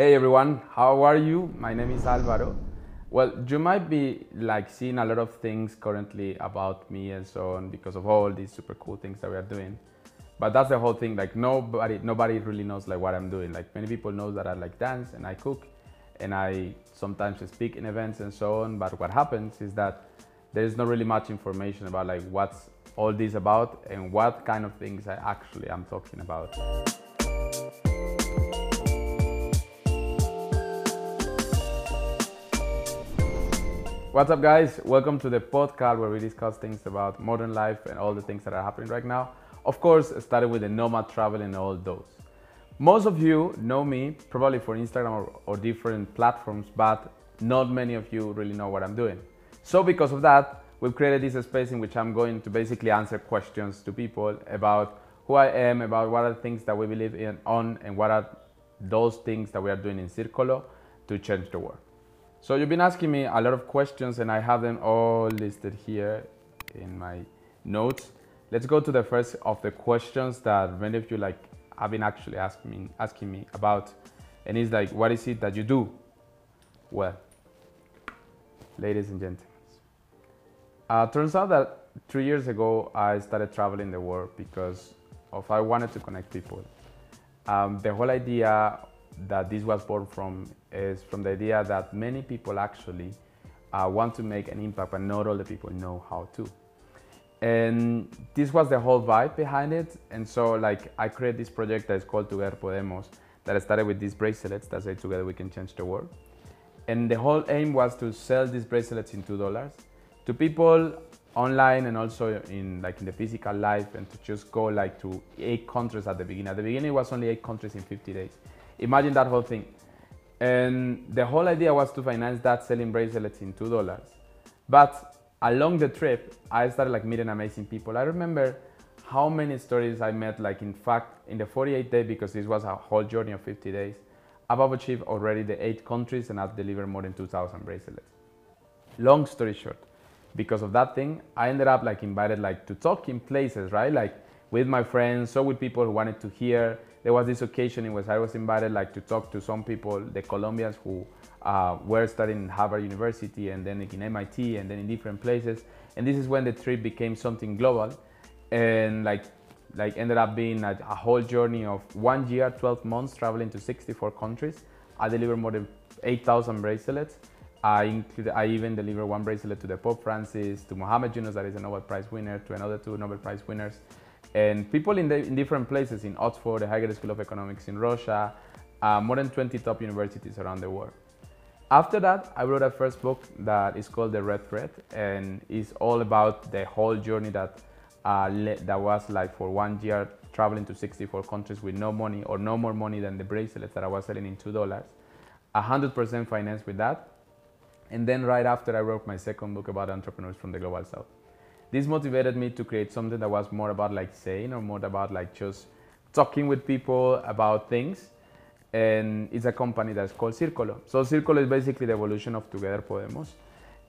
Hey everyone, how are you? My name is Alvaro. Well, you might be like seeing a lot of things currently about me and so on because of all these super cool things that we are doing. But that's the whole thing. Like nobody, nobody really knows like what I'm doing. Like many people know that I like dance and I cook, and I sometimes speak in events and so on. But what happens is that there is not really much information about like what's all this about and what kind of things I actually am talking about. What's up, guys? Welcome to the podcast where we discuss things about modern life and all the things that are happening right now. Of course, started with the nomad travel and all those. Most of you know me probably for Instagram or, or different platforms, but not many of you really know what I'm doing. So, because of that, we've created this space in which I'm going to basically answer questions to people about who I am, about what are the things that we believe in on, and what are those things that we are doing in Circolo to change the world. So you've been asking me a lot of questions and I have them all listed here in my notes. Let's go to the first of the questions that many of you like have been actually asking me, asking me about. And it's like, what is it that you do? Well, ladies and gentlemen, uh, turns out that three years ago I started traveling the world because of I wanted to connect people. Um, the whole idea that this was born from is from the idea that many people actually uh, want to make an impact, but not all the people know how to. And this was the whole vibe behind it. And so, like, I created this project that is called Together Podemos, that I started with these bracelets that say Together We Can Change the World. And the whole aim was to sell these bracelets in two dollars to people online and also in like in the physical life, and to just go like to eight countries at the beginning. At the beginning, it was only eight countries in 50 days. Imagine that whole thing. And the whole idea was to finance that selling bracelets in $2. But along the trip, I started like meeting amazing people. I remember how many stories I met, like in fact, in the 48 days, because this was a whole journey of 50 days, I've achieved already the eight countries and I've delivered more than 2,000 bracelets. Long story short, because of that thing, I ended up like invited like to talk in places, right? Like with my friends, so with people who wanted to hear there was this occasion in which I was invited like to talk to some people, the Colombians who uh, were studying Harvard University and then in MIT and then in different places. And this is when the trip became something global and like like ended up being a, a whole journey of one year, 12 months traveling to 64 countries. I delivered more than 8,000 bracelets. I, I even delivered one bracelet to the Pope Francis, to Mohammed Yunus, that is a Nobel Prize winner, to another two Nobel Prize winners and people in, the, in different places in Oxford, the Higher School of Economics in Russia, uh, more than 20 top universities around the world. After that, I wrote a first book that is called The Red Thread, and it's all about the whole journey that uh, that was like for one year traveling to 64 countries with no money or no more money than the bracelets that I was selling in two dollars. 100% financed with that. And then right after, I wrote my second book about entrepreneurs from the global south this motivated me to create something that was more about like saying or more about like just talking with people about things and it's a company that's called Circolo. So Circolo is basically the evolution of Together Podemos.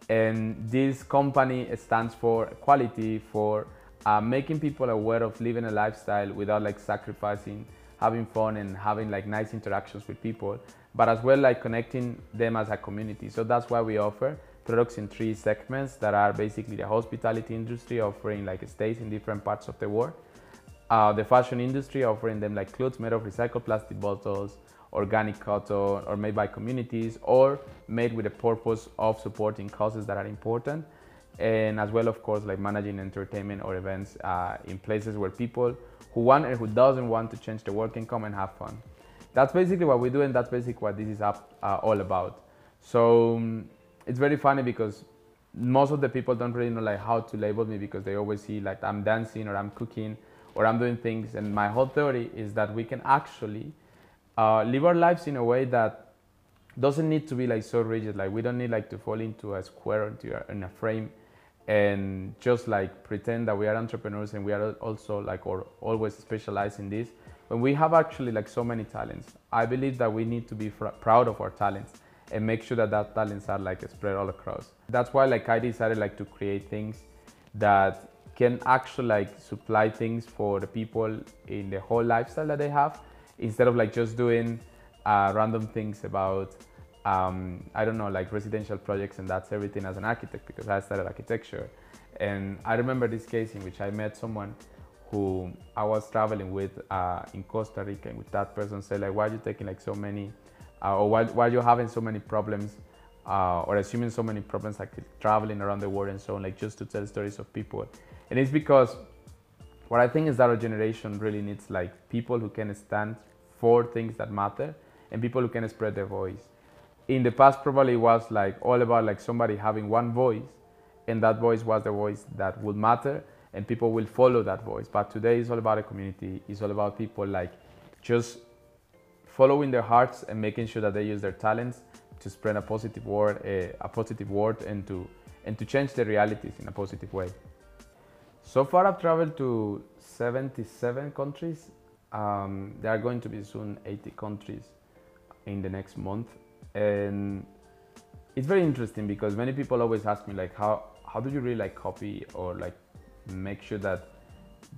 And this company stands for quality, for uh, making people aware of living a lifestyle without like sacrificing, having fun and having like nice interactions with people, but as well like connecting them as a community. So that's why we offer products in three segments that are basically the hospitality industry offering like stays in different parts of the world, uh, the fashion industry offering them like clothes made of recycled plastic bottles, organic cotton, or made by communities, or made with the purpose of supporting causes that are important, and as well, of course, like managing entertainment or events uh, in places where people who want and who doesn't want to change the world can come and have fun. That's basically what we do, and that's basically what this is up, uh, all about. So um, it's very funny because most of the people don't really know like how to label me because they always see like I'm dancing or I'm cooking or I'm doing things. And my whole theory is that we can actually uh, live our lives in a way that doesn't need to be like so rigid. Like we don't need like to fall into a square or into a, in a frame and just like pretend that we are entrepreneurs and we are also like or always specialized in this. When we have actually like so many talents, I believe that we need to be proud of our talents and make sure that that talents are like spread all across. That's why like I decided like to create things that can actually like supply things for the people in the whole lifestyle that they have instead of like just doing uh, random things about um, I don't know, like residential projects, and that's everything as an architect because I studied architecture. And I remember this case in which I met someone who I was traveling with uh, in Costa Rica, and with that person said like, "Why are you taking like so many, uh, or why, why are you having so many problems, uh, or assuming so many problems like traveling around the world and so on, like just to tell stories of people?" And it's because what I think is that our generation really needs like people who can stand for things that matter and people who can spread their voice. In the past, probably was like all about like somebody having one voice, and that voice was the voice that would matter, and people will follow that voice. But today is all about a community. It's all about people like just following their hearts and making sure that they use their talents to spread a positive word, a, a positive word, and to and to change the realities in a positive way. So far, I've traveled to 77 countries. Um, there are going to be soon 80 countries in the next month, and it's very interesting because many people always ask me like, how how do you really like copy or like make sure that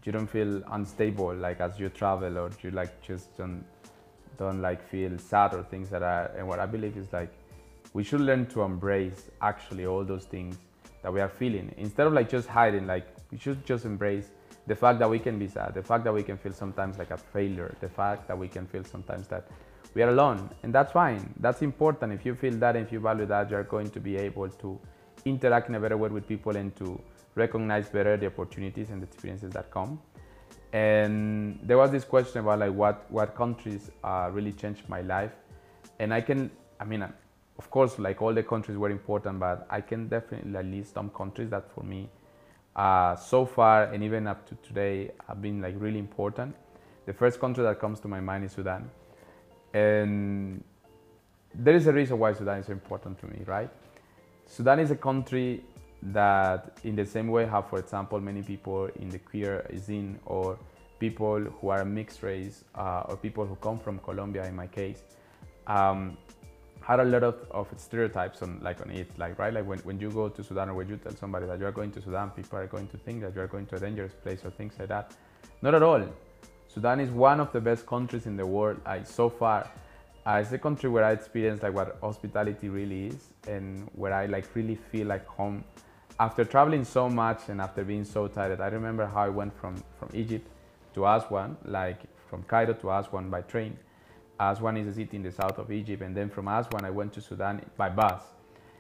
you don't feel unstable like as you travel or you like just don't don't like feel sad or things that that. And what I believe is like we should learn to embrace actually all those things that we are feeling. Instead of like just hiding like we should just embrace the fact that we can be sad the fact that we can feel sometimes like a failure the fact that we can feel sometimes that we are alone. And that's fine. That's important. If you feel that if you value that you're going to be able to interact in a better way with people and to recognize better the opportunities and the experiences that come and there was this question about like what what countries uh, really changed my life. And i can i mean of course like all the countries were important but i can definitely list some countries that for me uh, so far and even up to today have been like really important. The first country that comes to my mind is sudan. And there is a reason why sudan is so important to me right? Sudan is a country that in the same way have for example many people in the queer scene or people who are mixed race uh, or people who come from colombia in my case um, had a lot of, of stereotypes on like on it like right? Like when, when you go to sudan or when you tell somebody that you are going to sudan people are going to think that you are going to a dangerous place or things like that. Not at all. Sudan is one of the best countries in the world I, so far. Uh, it's a country where i experienced like what hospitality really is and where i like really feel like home after traveling so much and after being so tired i remember how i went from from egypt to aswan like from cairo to aswan by train Aswan is a city in the south of Egypt, and then from Aswan I went to Sudan by bus.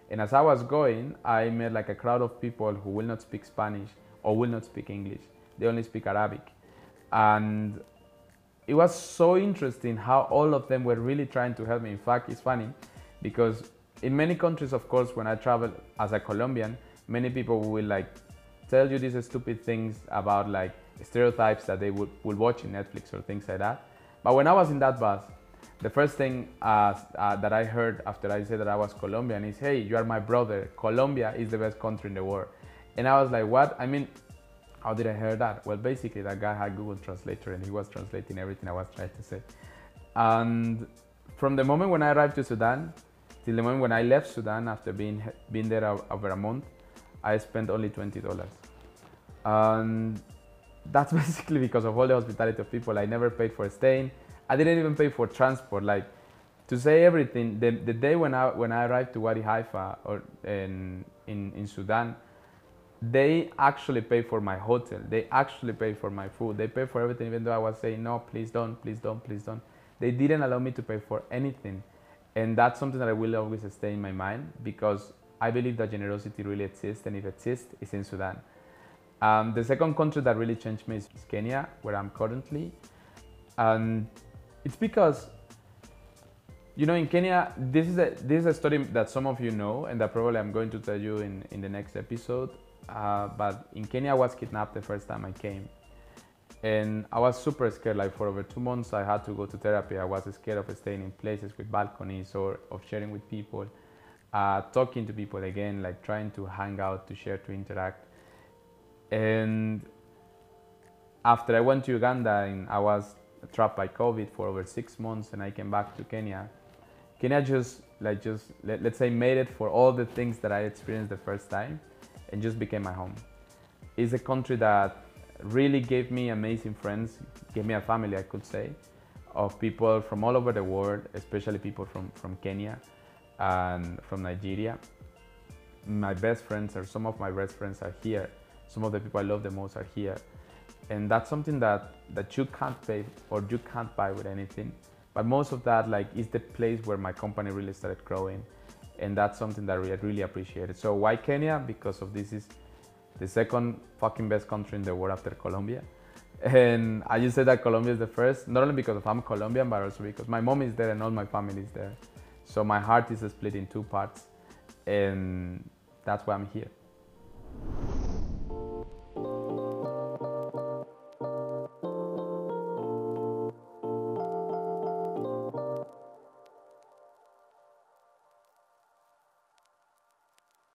And as I was going, I met like a crowd of people who will not speak Spanish or will not speak English. They only speak Arabic. And it was so interesting how all of them were really trying to help me. In fact, it's funny because in many countries, of course, when I travel as a Colombian, many people will like tell you these stupid things about like stereotypes that they would, would watch in Netflix or things like that. But when I was in that bus, the first thing uh, uh, that I heard after I said that I was Colombian is, hey, you are my brother. Colombia is the best country in the world. And I was like, what? I mean, how did I hear that? Well, basically, that guy had Google Translator and he was translating everything I was trying to say. And from the moment when I arrived to Sudan till the moment when I left Sudan after being, being there over a month, I spent only $20. And that's basically because of all the hospitality of people. I never paid for staying. I didn't even pay for transport. Like to say everything, the, the day when I when I arrived to Wadi Halfa or in, in in Sudan, they actually pay for my hotel. They actually pay for my food. They pay for everything, even though I was saying no, please don't, please don't, please don't. They didn't allow me to pay for anything, and that's something that I will always stay in my mind because I believe that generosity really exists, and if it exists, it's in Sudan. Um, the second country that really changed me is Kenya, where I'm currently, and it's because you know in Kenya this is a this is a story that some of you know and that probably I'm going to tell you in in the next episode. Uh, but in Kenya I was kidnapped the first time I came, and I was super scared. Like for over two months I had to go to therapy. I was scared of staying in places with balconies or of sharing with people, uh, talking to people again, like trying to hang out, to share, to interact. And after I went to Uganda and I was trapped by COVID for over six months, and I came back to Kenya. Kenya just like just let, us say made it for all the things that I experienced the first time, and just became my home. It's a country that really gave me amazing friends, gave me a family, I could say. of people from all over the world, especially people from, from Kenya and from Nigeria. My best friends, or some of my best friends, are here. Some of the people I love the most are here. And that's something that, that you can't pay or you can't buy with anything. But most of that like is the place where my company really started growing. And that's something that I really appreciated. So why Kenya? Because of this is the second fucking best country in the world after Colombia. And I just said that Colombia is the first, not only because of I'm Colombian, but also because my mom is there and all my family is there. So my heart is split in two parts, and that's why I'm here.